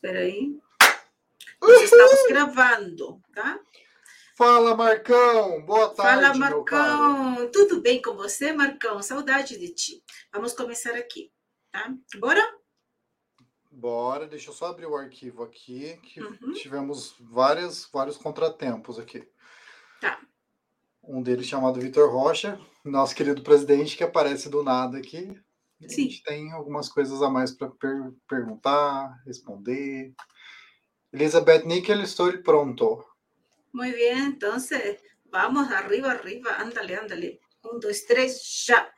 espera aí. Nós estamos gravando, tá? Fala, Marcão! Boa tarde, Fala, Marcão! Tudo bem com você, Marcão? Saudade de ti. Vamos começar aqui, tá? Bora? Bora, deixa eu só abrir o arquivo aqui, que uhum. tivemos várias, vários contratempos aqui. Tá. Um deles chamado Vitor Rocha, nosso querido presidente, que aparece do nada aqui. Sim. A gente tem algumas coisas a mais para per perguntar, responder. Elizabeth Nickel, estou pronto. Muy bien, entonces vamos arriba, arriba, ándale, ándale. Um, dois, três, já.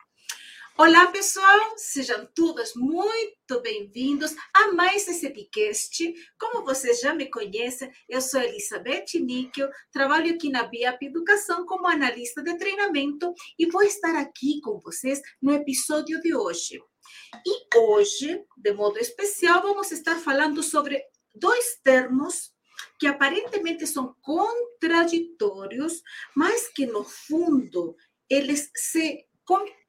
Olá, pessoal, sejam todos muito bem-vindos a mais esse podcast. Como vocês já me conhecem, eu sou Elizabeth Níquel, trabalho aqui na BIAP Educação como analista de treinamento e vou estar aqui com vocês no episódio de hoje. E hoje, de modo especial, vamos estar falando sobre dois termos que aparentemente são contraditórios, mas que no fundo eles se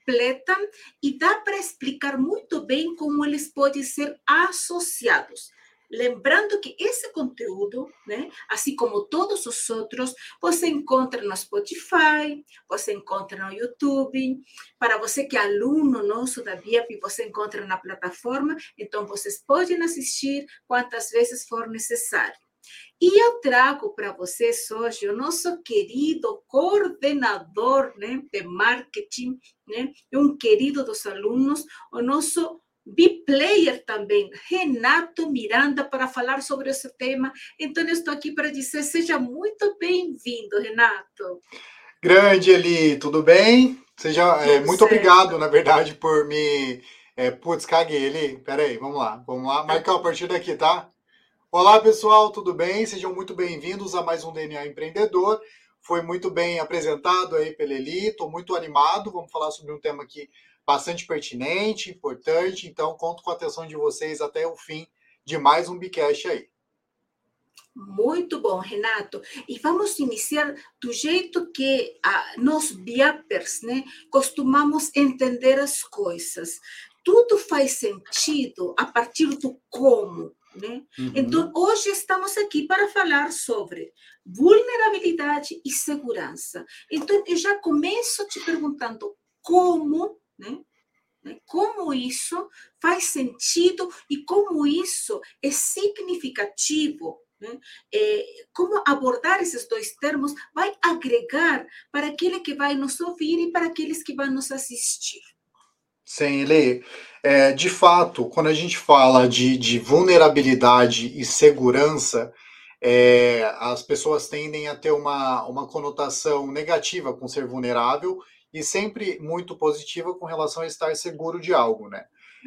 completam e dá para explicar muito bem como eles podem ser associados. Lembrando que esse conteúdo, né, assim como todos os outros, você encontra no Spotify, você encontra no YouTube. Para você que é aluno nosso da BIAP, você encontra na plataforma. Então, vocês podem assistir quantas vezes for necessário. E eu trago para vocês hoje o nosso querido coordenador né, de marketing, né, um querido dos alunos, o nosso B-player também, Renato Miranda, para falar sobre esse tema. Então, eu estou aqui para dizer, seja muito bem-vindo, Renato. Grande, Eli, tudo bem? Seja é, muito certo. obrigado, na verdade, por me... É, putz, caguei, Eli. Peraí, vamos lá, vamos lá. Marcar a partir daqui, tá? Olá, pessoal, tudo bem? Sejam muito bem-vindos a mais um DNA Empreendedor. Foi muito bem apresentado aí pela Eli, estou muito animado. Vamos falar sobre um tema aqui bastante pertinente, importante, então conto com a atenção de vocês até o fim de mais um Bicast aí. Muito bom, Renato. E vamos iniciar do jeito que ah, nós biapers né, costumamos entender as coisas. Tudo faz sentido a partir do como. Né? Uhum. Então, hoje estamos aqui para falar sobre vulnerabilidade e segurança. Então, eu já começo te perguntando como, né? né? Como isso faz sentido e como isso é significativo né? É, como abordar esses dois termos vai agregar para aquele que vai nos ouvir e para aqueles que vão nos assistir. Sim, ele, é, de fato, quando a gente fala de, de vulnerabilidade e segurança, é, as pessoas tendem a ter uma, uma conotação negativa com ser vulnerável e sempre muito positiva com relação a estar seguro de algo, né?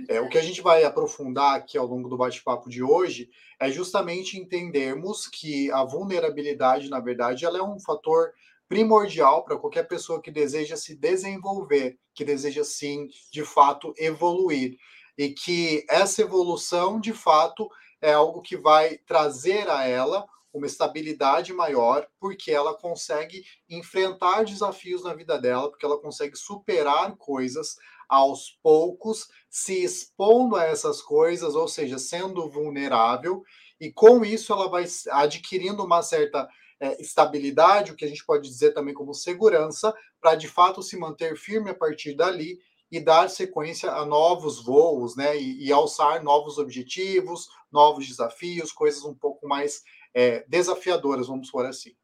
É, o que a gente vai aprofundar aqui ao longo do bate-papo de hoje é justamente entendermos que a vulnerabilidade, na verdade, ela é um fator primordial para qualquer pessoa que deseja se desenvolver, que deseja sim, de fato, evoluir. E que essa evolução, de fato, é algo que vai trazer a ela uma estabilidade maior, porque ela consegue enfrentar desafios na vida dela, porque ela consegue superar coisas aos poucos, se expondo a essas coisas, ou seja, sendo vulnerável, e com isso ela vai adquirindo uma certa é, estabilidade, o que a gente pode dizer também como segurança, para de fato se manter firme a partir dali e dar sequência a novos voos, né? E, e alçar novos objetivos, novos desafios, coisas um pouco mais é, desafiadoras, vamos por assim.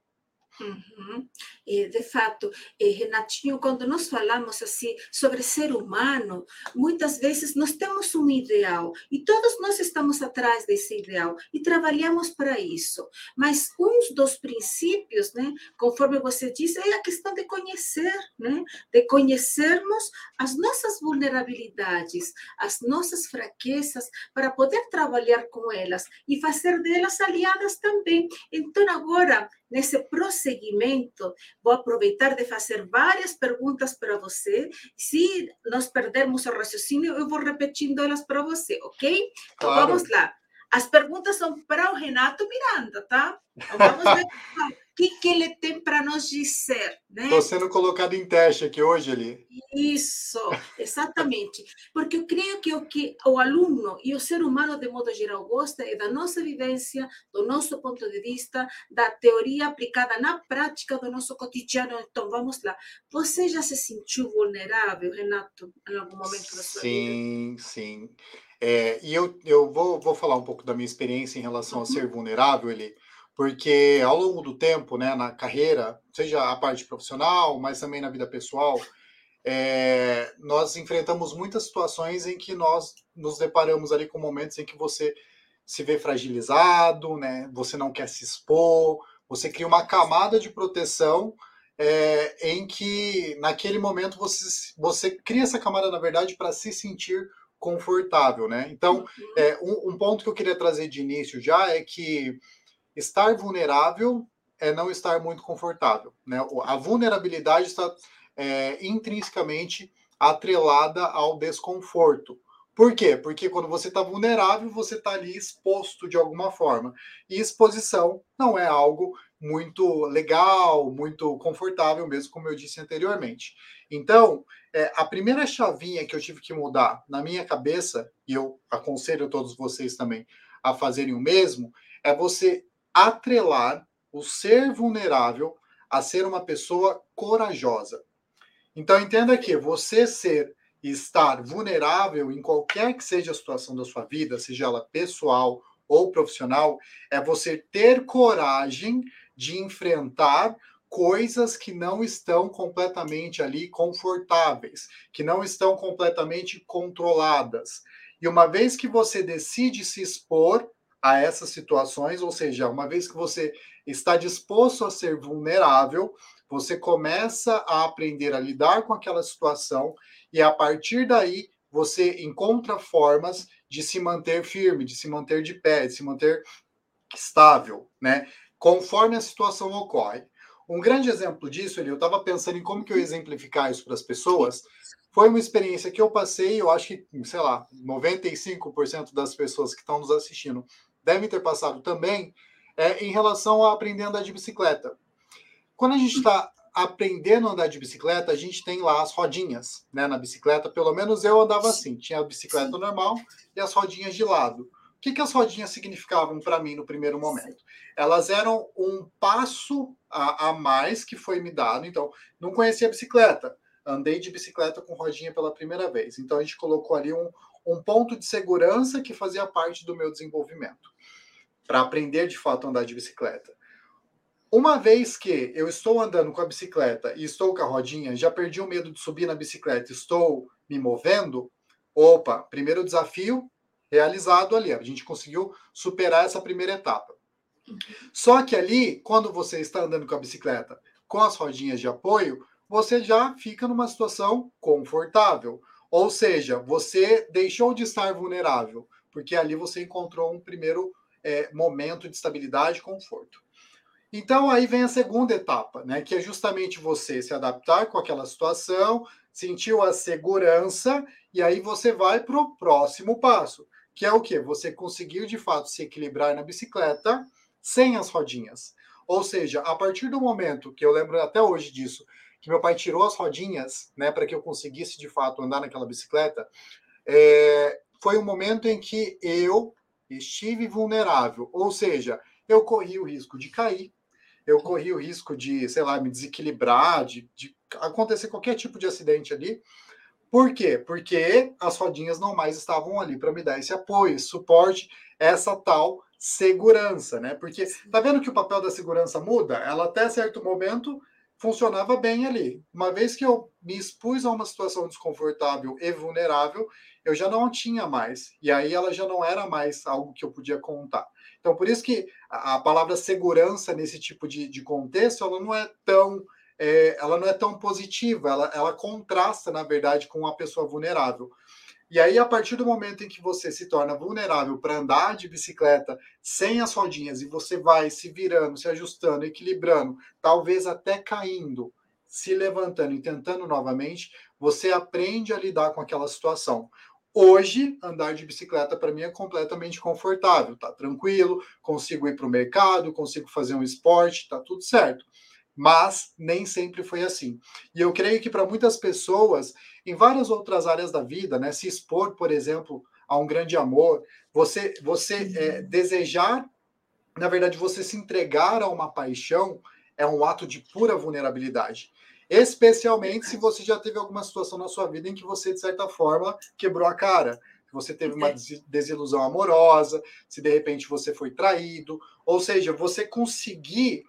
Uhum. De fato, eh, Renatinho, quando nós falamos assim sobre ser humano, muitas vezes nós temos um ideal e todos nós estamos atrás desse ideal e trabalhamos para isso. Mas um dos princípios, né, conforme você disse, é a questão de conhecer, né, de conhecermos as nossas vulnerabilidades, as nossas fraquezas, para poder trabalhar com elas e fazer delas aliadas também. Então, agora, nesse prosseguimento, vou aproveitar de fazer várias perguntas para você. Se nós perdermos o raciocínio, eu vou repetindo elas para você, ok? Então, vamos lá. As perguntas são para o Renato Miranda, tá? Então, vamos ver que, que ele tem para nos dizer. Né? Estou sendo colocado em teste aqui hoje, ali. Isso, exatamente. Porque eu creio que o que o aluno e o ser humano, de modo geral, gosta é da nossa vivência, do nosso ponto de vista, da teoria aplicada na prática do nosso cotidiano. Então, vamos lá. Você já se sentiu vulnerável, Renato, em algum momento da sua sim, vida? Sim, sim. É, e eu, eu vou, vou falar um pouco da minha experiência em relação uhum. a ser vulnerável, ele porque ao longo do tempo, né, na carreira, seja a parte profissional, mas também na vida pessoal, é, nós enfrentamos muitas situações em que nós nos deparamos ali com momentos em que você se vê fragilizado, né, você não quer se expor, você cria uma camada de proteção é, em que naquele momento você, você cria essa camada, na verdade, para se sentir confortável, né? Então, uhum. é, um, um ponto que eu queria trazer de início já é que estar vulnerável é não estar muito confortável. Né? A vulnerabilidade está é, intrinsecamente atrelada ao desconforto. Por quê? Porque quando você está vulnerável, você está ali exposto de alguma forma. E exposição não é algo muito legal, muito confortável mesmo, como eu disse anteriormente. Então, é, a primeira chavinha que eu tive que mudar na minha cabeça, e eu aconselho todos vocês também a fazerem o mesmo, é você atrelar o ser vulnerável a ser uma pessoa corajosa. Então entenda que você ser e estar vulnerável em qualquer que seja a situação da sua vida, seja ela pessoal ou profissional, é você ter coragem de enfrentar coisas que não estão completamente ali confortáveis, que não estão completamente controladas. E uma vez que você decide se expor, a essas situações, ou seja, uma vez que você está disposto a ser vulnerável, você começa a aprender a lidar com aquela situação e a partir daí você encontra formas de se manter firme, de se manter de pé, de se manter estável, né? Conforme a situação ocorre. Um grande exemplo disso, eu estava pensando em como que eu exemplificar isso para as pessoas. Foi uma experiência que eu passei, eu acho que, sei lá, 95% das pessoas que estão nos assistindo devem ter passado também, é, em relação a aprender a andar de bicicleta. Quando a gente está aprendendo a andar de bicicleta, a gente tem lá as rodinhas né, na bicicleta. Pelo menos eu andava assim: tinha a bicicleta normal e as rodinhas de lado. O que, que as rodinhas significavam para mim no primeiro momento? Elas eram um passo a, a mais que foi me dado. Então, não conhecia a bicicleta, andei de bicicleta com rodinha pela primeira vez. Então, a gente colocou ali um, um ponto de segurança que fazia parte do meu desenvolvimento, para aprender de fato a andar de bicicleta. Uma vez que eu estou andando com a bicicleta e estou com a rodinha, já perdi o medo de subir na bicicleta, estou me movendo, opa, primeiro desafio realizado ali. A gente conseguiu superar essa primeira etapa. Só que ali, quando você está andando com a bicicleta com as rodinhas de apoio, você já fica numa situação confortável. Ou seja, você deixou de estar vulnerável, porque ali você encontrou um primeiro é, momento de estabilidade e conforto. Então aí vem a segunda etapa, né, que é justamente você se adaptar com aquela situação, sentiu a segurança e aí você vai para o próximo passo, que é o que? Você conseguir de fato se equilibrar na bicicleta sem as rodinhas. Ou seja, a partir do momento que eu lembro até hoje disso, que meu pai tirou as rodinhas, né, para que eu conseguisse de fato andar naquela bicicleta, é, foi um momento em que eu estive vulnerável, ou seja, eu corri o risco de cair, eu corri o risco de, sei lá, me desequilibrar, de, de acontecer qualquer tipo de acidente ali. Por quê? Porque as rodinhas não mais estavam ali para me dar esse apoio, esse suporte, essa tal segurança, né? Porque tá vendo que o papel da segurança muda? Ela até certo momento funcionava bem ali. Uma vez que eu me expus a uma situação desconfortável e vulnerável, eu já não tinha mais. E aí ela já não era mais algo que eu podia contar. Então, por isso que a, palavra segurança nesse tipo de, de contexto, ela não é tão é, ela não é tão positiva, ela, ela contrasta, na verdade, com uma pessoa vulnerável. E aí, a partir do momento em que você se torna vulnerável para andar de bicicleta sem as rodinhas e você vai se virando, se ajustando, equilibrando, talvez até caindo, se levantando e tentando novamente, você aprende a lidar com aquela situação. Hoje, andar de bicicleta para mim é completamente confortável, tá tranquilo, consigo ir para o mercado, consigo fazer um esporte, tá tudo certo. Mas nem sempre foi assim. E eu creio que para muitas pessoas, em várias outras áreas da vida, né, se expor, por exemplo, a um grande amor, você, você é, desejar, na verdade, você se entregar a uma paixão é um ato de pura vulnerabilidade. Especialmente se você já teve alguma situação na sua vida em que você, de certa forma, quebrou a cara. Você teve uma desilusão amorosa, se de repente você foi traído. Ou seja, você conseguir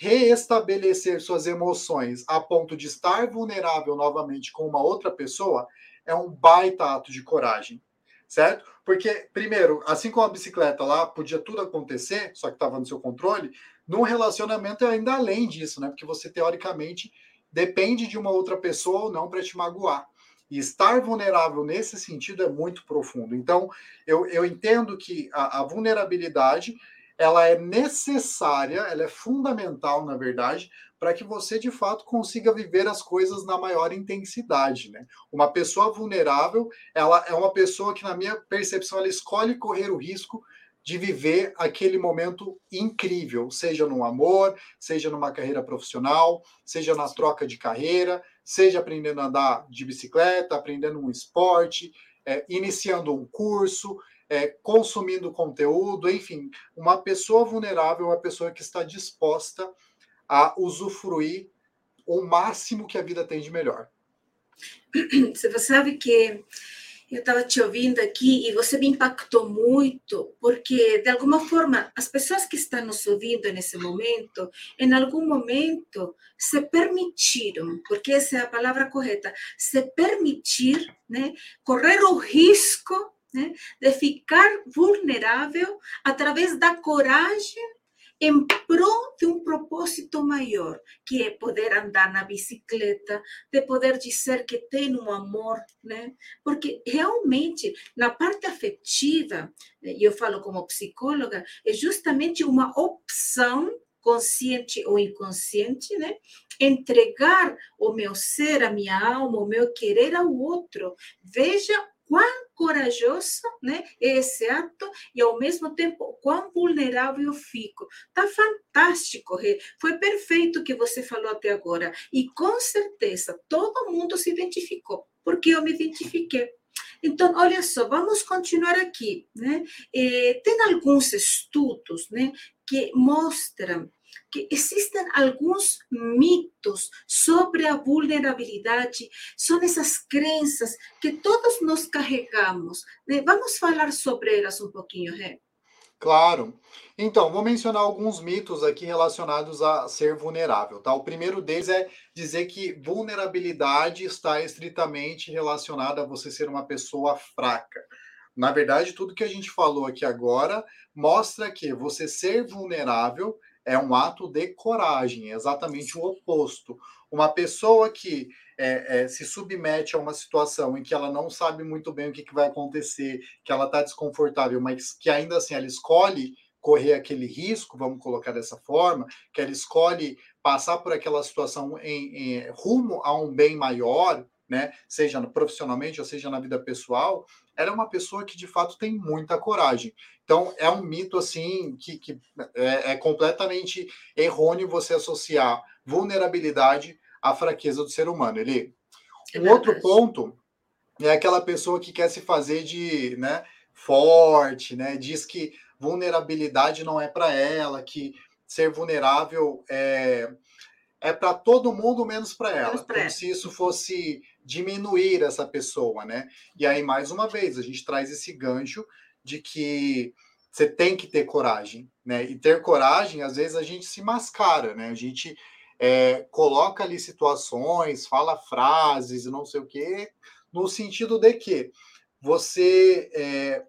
reestabelecer suas emoções a ponto de estar vulnerável novamente com uma outra pessoa é um baita ato de coragem, certo? Porque, primeiro, assim como a bicicleta lá, podia tudo acontecer, só que estava no seu controle, num relacionamento é ainda além disso, né? Porque você, teoricamente, depende de uma outra pessoa ou não para te magoar. E estar vulnerável nesse sentido é muito profundo. Então, eu, eu entendo que a, a vulnerabilidade ela é necessária, ela é fundamental, na verdade, para que você de fato consiga viver as coisas na maior intensidade, né? Uma pessoa vulnerável, ela é uma pessoa que na minha percepção ela escolhe correr o risco de viver aquele momento incrível, seja no amor, seja numa carreira profissional, seja na troca de carreira, seja aprendendo a andar de bicicleta, aprendendo um esporte, é, iniciando um curso, é, consumindo conteúdo, enfim, uma pessoa vulnerável uma pessoa que está disposta a usufruir o máximo que a vida tem de melhor. Você sabe que eu estava te ouvindo aqui e você me impactou muito, porque de alguma forma as pessoas que estão nos ouvindo nesse momento, em algum momento se permitiram, porque essa é a palavra correta, se permitir, né, correr o risco né, de ficar vulnerável através da coragem em prol de um propósito maior, que é poder andar na bicicleta, de poder dizer que tem um amor, né? Porque realmente, na parte afetiva, e eu falo como psicóloga, é justamente uma opção consciente ou inconsciente, né? Entregar o meu ser, a minha alma, o meu querer ao outro. Veja quão corajoso né, é esse ato e, ao mesmo tempo, quão vulnerável eu fico. Tá fantástico, Rê. Foi perfeito o que você falou até agora. E, com certeza, todo mundo se identificou, porque eu me identifiquei. Então, olha só, vamos continuar aqui. Né? Eh, tem alguns estudos né, que mostram que existem alguns mitos sobre a vulnerabilidade, são essas crenças que todos nós carregamos. Né? Vamos falar sobre elas um pouquinho, Ré? Claro. Então, vou mencionar alguns mitos aqui relacionados a ser vulnerável, tá? O primeiro deles é dizer que vulnerabilidade está estritamente relacionada a você ser uma pessoa fraca. Na verdade, tudo que a gente falou aqui agora mostra que você ser vulnerável é um ato de coragem, é exatamente o oposto. Uma pessoa que é, é, se submete a uma situação em que ela não sabe muito bem o que, que vai acontecer, que ela está desconfortável, mas que ainda assim ela escolhe correr aquele risco, vamos colocar dessa forma, que ela escolhe passar por aquela situação em, em rumo a um bem maior, né, seja profissionalmente ou seja na vida pessoal, ela é uma pessoa que de fato tem muita coragem. Então é um mito assim que, que é, é completamente errôneo você associar vulnerabilidade à fraqueza do ser humano. Ele, é um outro ponto é aquela pessoa que quer se fazer de né, forte, né, diz que vulnerabilidade não é para ela, que ser vulnerável é, é para todo mundo menos para ela. Como se isso fosse diminuir essa pessoa, né? E aí, mais uma vez, a gente traz esse gancho de que você tem que ter coragem, né? E ter coragem, às vezes, a gente se mascara, né? A gente é, coloca ali situações, fala frases e não sei o quê, no sentido de que você é,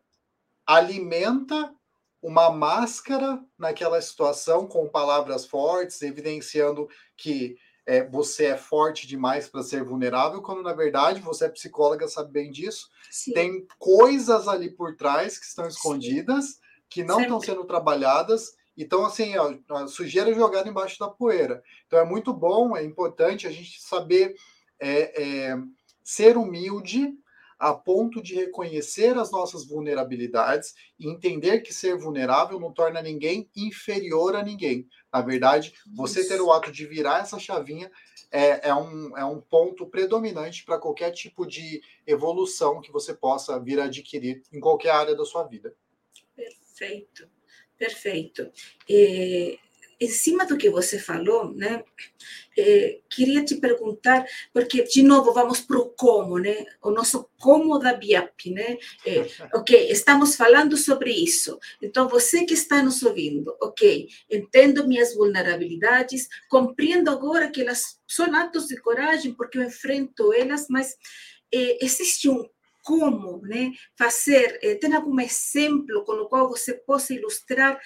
alimenta uma máscara naquela situação com palavras fortes, evidenciando que é, você é forte demais para ser vulnerável, quando na verdade você é psicóloga, sabe bem disso. Sim. Tem coisas ali por trás que estão escondidas, Sim. que não estão sendo trabalhadas. Então, assim, ó, a sujeira jogada embaixo da poeira. Então, é muito bom, é importante a gente saber é, é, ser humilde, a ponto de reconhecer as nossas vulnerabilidades e entender que ser vulnerável não torna ninguém inferior a ninguém. Na verdade, você ter o ato de virar essa chavinha é, é, um, é um ponto predominante para qualquer tipo de evolução que você possa vir a adquirir em qualquer área da sua vida. Perfeito, perfeito. E, em cima do que você falou, né? É, queria te perguntar, porque, de novo, vamos para o como, né? O nosso como da BIAP, né? É, ok, estamos falando sobre isso. Então, você que está nos ouvindo, ok, entendo minhas vulnerabilidades, compreendo agora que elas são atos de coragem, porque eu enfrento elas, mas é, existe um como né, fazer, tem algum exemplo com o qual você possa ilustrar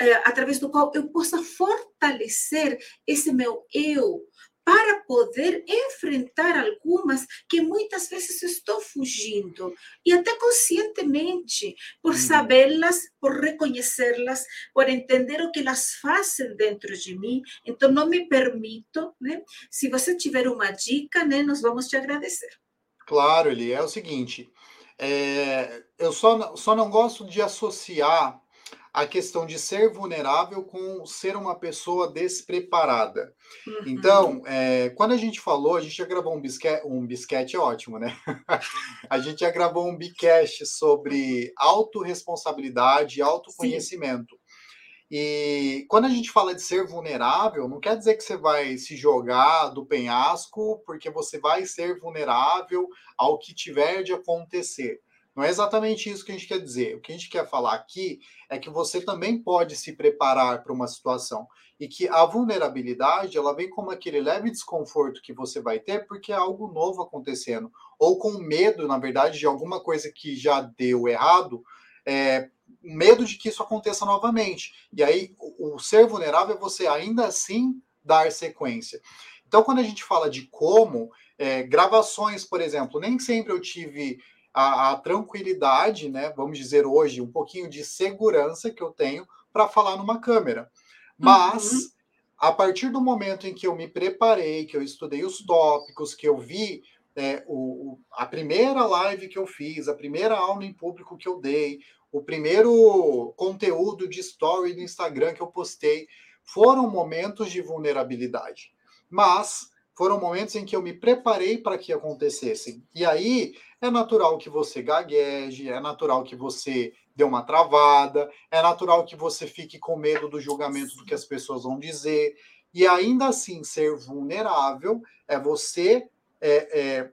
é, através do qual eu possa fortalecer esse meu eu para poder enfrentar algumas que muitas vezes estou fugindo e até conscientemente por uhum. sabê-las, por reconhecê-las, por entender o que elas fazem dentro de mim. Então não me permito, né? Se você tiver uma dica, né, nós vamos te agradecer. Claro, Eli, é o seguinte, é, eu só, só não gosto de associar a questão de ser vulnerável com ser uma pessoa despreparada. Uhum. Então, é, quando a gente falou, a gente já gravou um bisquete, um bisquete é ótimo, né? a gente já gravou um bicast sobre autorresponsabilidade e autoconhecimento. Sim. E quando a gente fala de ser vulnerável, não quer dizer que você vai se jogar do penhasco, porque você vai ser vulnerável ao que tiver de acontecer. Não é exatamente isso que a gente quer dizer. O que a gente quer falar aqui é que você também pode se preparar para uma situação e que a vulnerabilidade ela vem como aquele leve desconforto que você vai ter porque é algo novo acontecendo ou com medo, na verdade, de alguma coisa que já deu errado, é, medo de que isso aconteça novamente. E aí o, o ser vulnerável é você ainda assim dar sequência. Então, quando a gente fala de como, é, gravações, por exemplo, nem sempre eu tive a, a tranquilidade, né? Vamos dizer hoje, um pouquinho de segurança que eu tenho para falar numa câmera. Mas uhum. a partir do momento em que eu me preparei, que eu estudei os tópicos, que eu vi é, o, a primeira live que eu fiz, a primeira aula em público que eu dei, o primeiro conteúdo de story do Instagram que eu postei, foram momentos de vulnerabilidade. Mas foram momentos em que eu me preparei para que acontecessem. E aí é natural que você gagueje, é natural que você dê uma travada, é natural que você fique com medo do julgamento do que as pessoas vão dizer. E ainda assim, ser vulnerável é você, é, é,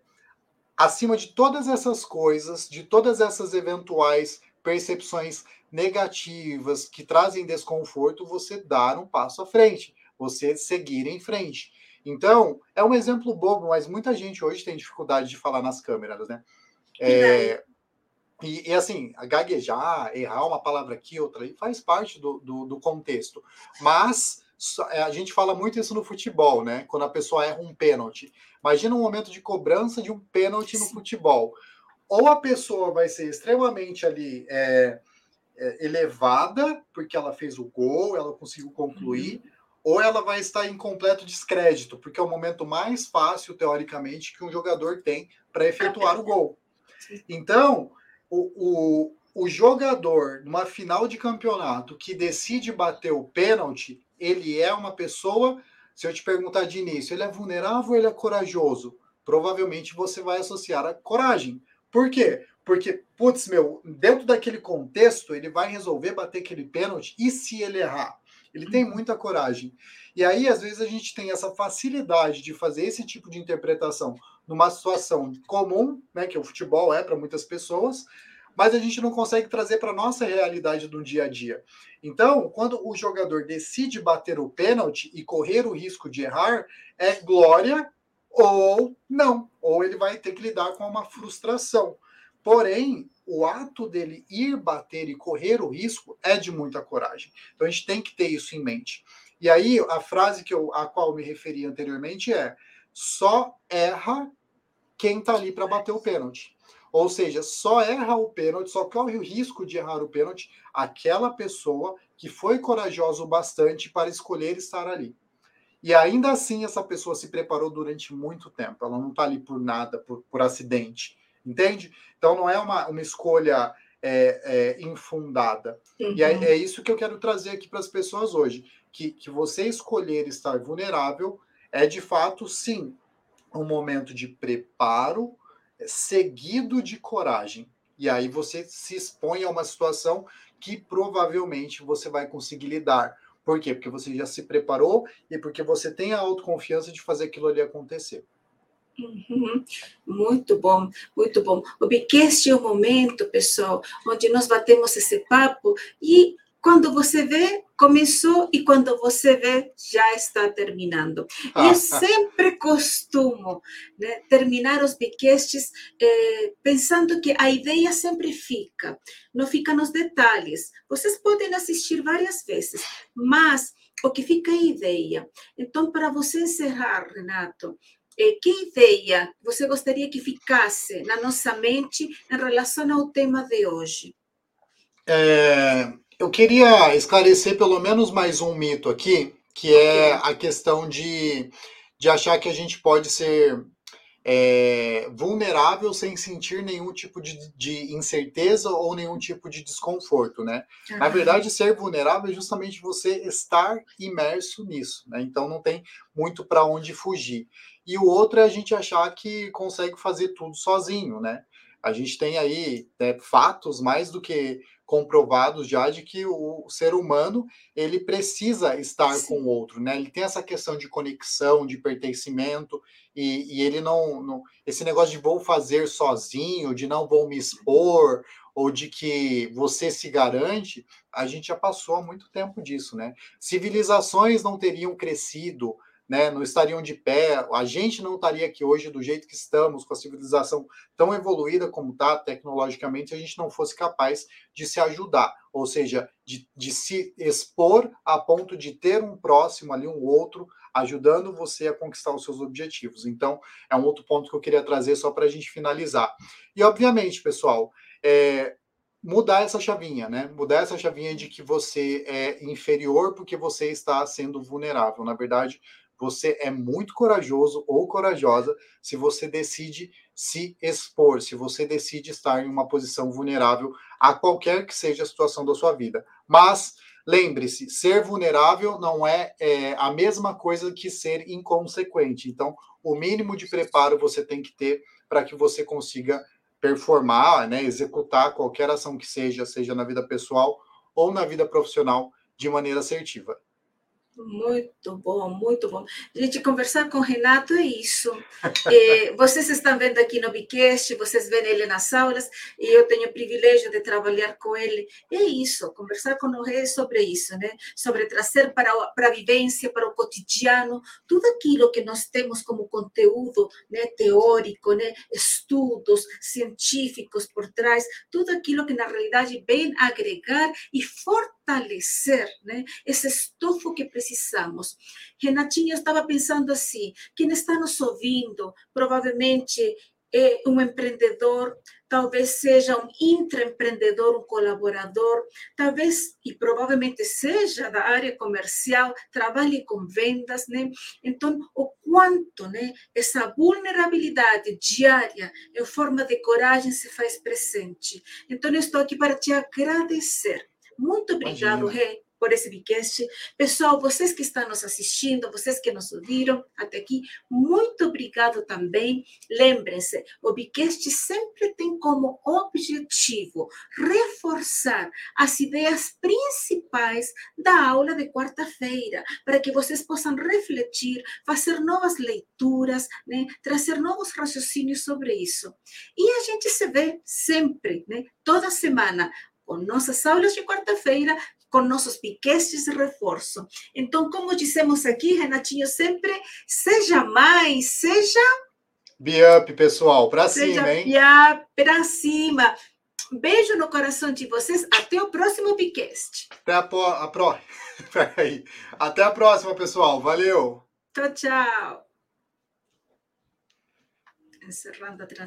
acima de todas essas coisas, de todas essas eventuais percepções negativas que trazem desconforto, você dar um passo à frente, você seguir em frente. Então, é um exemplo bobo, mas muita gente hoje tem dificuldade de falar nas câmeras, né? É, e, e, assim, gaguejar, errar uma palavra aqui, outra ali, faz parte do, do, do, contexto. Mas é, a gente fala muito isso no futebol, né? Quando a pessoa erra um pênalti. Imagina um momento de cobrança de um pênalti no futebol. Ou a pessoa vai ser extremamente ali é, é, elevada, porque ela fez o gol, ela conseguiu concluir, uhum ou ela vai estar em completo descrédito, porque é o momento mais fácil, teoricamente, que um jogador tem para efetuar o gol. Então, o, o, o jogador, numa final de campeonato, que decide bater o pênalti, ele é uma pessoa, se eu te perguntar de início, ele é vulnerável ou ele é corajoso? Provavelmente você vai associar a coragem. Por quê? Porque, putz, meu, dentro daquele contexto, ele vai resolver bater aquele pênalti e se ele errar? Ele tem muita coragem. E aí, às vezes, a gente tem essa facilidade de fazer esse tipo de interpretação numa situação comum, né, que o futebol é para muitas pessoas, mas a gente não consegue trazer para a nossa realidade do dia a dia. Então, quando o jogador decide bater o pênalti e correr o risco de errar, é glória ou não, ou ele vai ter que lidar com uma frustração. Porém, o ato dele ir bater e correr o risco é de muita coragem. Então a gente tem que ter isso em mente. E aí a frase que eu, a qual me referi anteriormente é: só erra quem está ali para bater o pênalti. Ou seja, só erra o pênalti, só corre o risco de errar o pênalti aquela pessoa que foi corajosa o bastante para escolher estar ali. E ainda assim, essa pessoa se preparou durante muito tempo. Ela não está ali por nada, por, por acidente Entende? Então não é uma, uma escolha é, é, infundada. Uhum. E é, uhum. é, isso que eu quero trazer aqui para as pessoas hoje. Que, que você escolher estar vulnerável é de fato, sim, um momento de preparo seguido de coragem. E aí você se expõe a uma situação que provavelmente você vai conseguir lidar. Por quê? Porque você já se preparou e porque você tem a autoconfiança de fazer aquilo ali acontecer. Uhum. Muito bom, muito bom. Porque este é o momento, pessoal, onde nós batemos esse papo e quando você vê, começou e quando você vê, já está terminando. E eu sempre costumo né, terminar os biquestes eh, pensando que a ideia sempre fica, não fica nos detalhes. Vocês podem assistir várias vezes, mas o que fica é a ideia. Então, para você encerrar, Renato, que ideia você gostaria que ficasse na nossa mente em relação ao tema de hoje? É, eu queria esclarecer pelo menos mais um mito aqui, que é a questão de, de achar que a gente pode ser é, vulnerável sem sentir nenhum tipo de, de, incerteza ou nenhum tipo de desconforto, né? Uhum. Na verdade, ser vulnerável é justamente você estar imerso nisso, né? Então não tem muito para onde fugir. E o outro é a gente achar que consegue fazer tudo sozinho, né? A gente tem aí né, fatos mais do que comprovados já de que o ser humano ele precisa estar Sim. com o outro, né? Ele tem essa questão de conexão, de pertencimento e, e ele não, não, esse negócio de vou fazer sozinho, de não vou me expor ou de que você se garante, a gente já passou há muito tempo disso, né? Civilizações não teriam crescido né, não estariam de pé, a gente não estaria aqui hoje do jeito que estamos, com a civilização tão evoluída como está tecnologicamente, se a gente não fosse capaz de se ajudar, ou seja, de, de se expor a ponto de ter um próximo ali, um outro, ajudando você a conquistar os seus objetivos. Então, é um outro ponto que eu queria trazer só para a gente finalizar. E, obviamente, pessoal, é, mudar essa chavinha, né? Mudar essa chavinha de que você é inferior porque você está sendo vulnerável. Na verdade, você é muito corajoso ou corajosa se você decide se expor, se você decide estar em uma posição vulnerável a qualquer que seja a situação da sua vida. Mas lembre-se, ser vulnerável não é, é a mesma coisa que ser inconsequente. Então, o mínimo de preparo você tem que ter para que você consiga performar, né, executar qualquer ação que seja, seja na vida pessoal ou na vida profissional, de maneira assertiva. Muito bom, muito bom. Gente, conversar com o Renato é isso. É, vocês estão vendo aqui no Bicast, vocês veem ele nas aulas, e eu tenho o privilégio de trabalhar com ele. É isso, conversar com o Rei é sobre isso, né? Sobre trazer para, para a vivência, para o cotidiano, tudo aquilo que nós temos como conteúdo né, teórico, né? estudos científicos por trás, tudo aquilo que na realidade vem agregar e fortalecer né? esse estofo que precisamos. Renatinho estava pensando assim: quem está nos ouvindo provavelmente é um empreendedor, talvez seja um intraempreendedor, um colaborador, talvez e provavelmente seja da área comercial, trabalhe com vendas, né? Então, o quanto, né, essa vulnerabilidade diária em forma de coragem se faz presente. Então, eu estou aqui para te agradecer. Muito obrigado, Rei por esse podcast. Pessoal, vocês que estão nos assistindo, vocês que nos ouviram até aqui, muito obrigado também. Lembrem-se, o Bicast sempre tem como objetivo reforçar as ideias principais da aula de quarta-feira, para que vocês possam refletir, fazer novas leituras, né? trazer novos raciocínios sobre isso. E a gente se vê sempre, né? toda semana, com nossas aulas de quarta-feira, com nossos piquetes de reforço. Então, como dissemos aqui, Renatinho, sempre seja mais, seja. Be-up, pessoal, para cima, hein? Be-up, para cima. Beijo no coração de vocês. Até o próximo Bicast. Até a, po... a pro... Até a próxima, pessoal. Valeu. Tchau, tchau. Encerrando a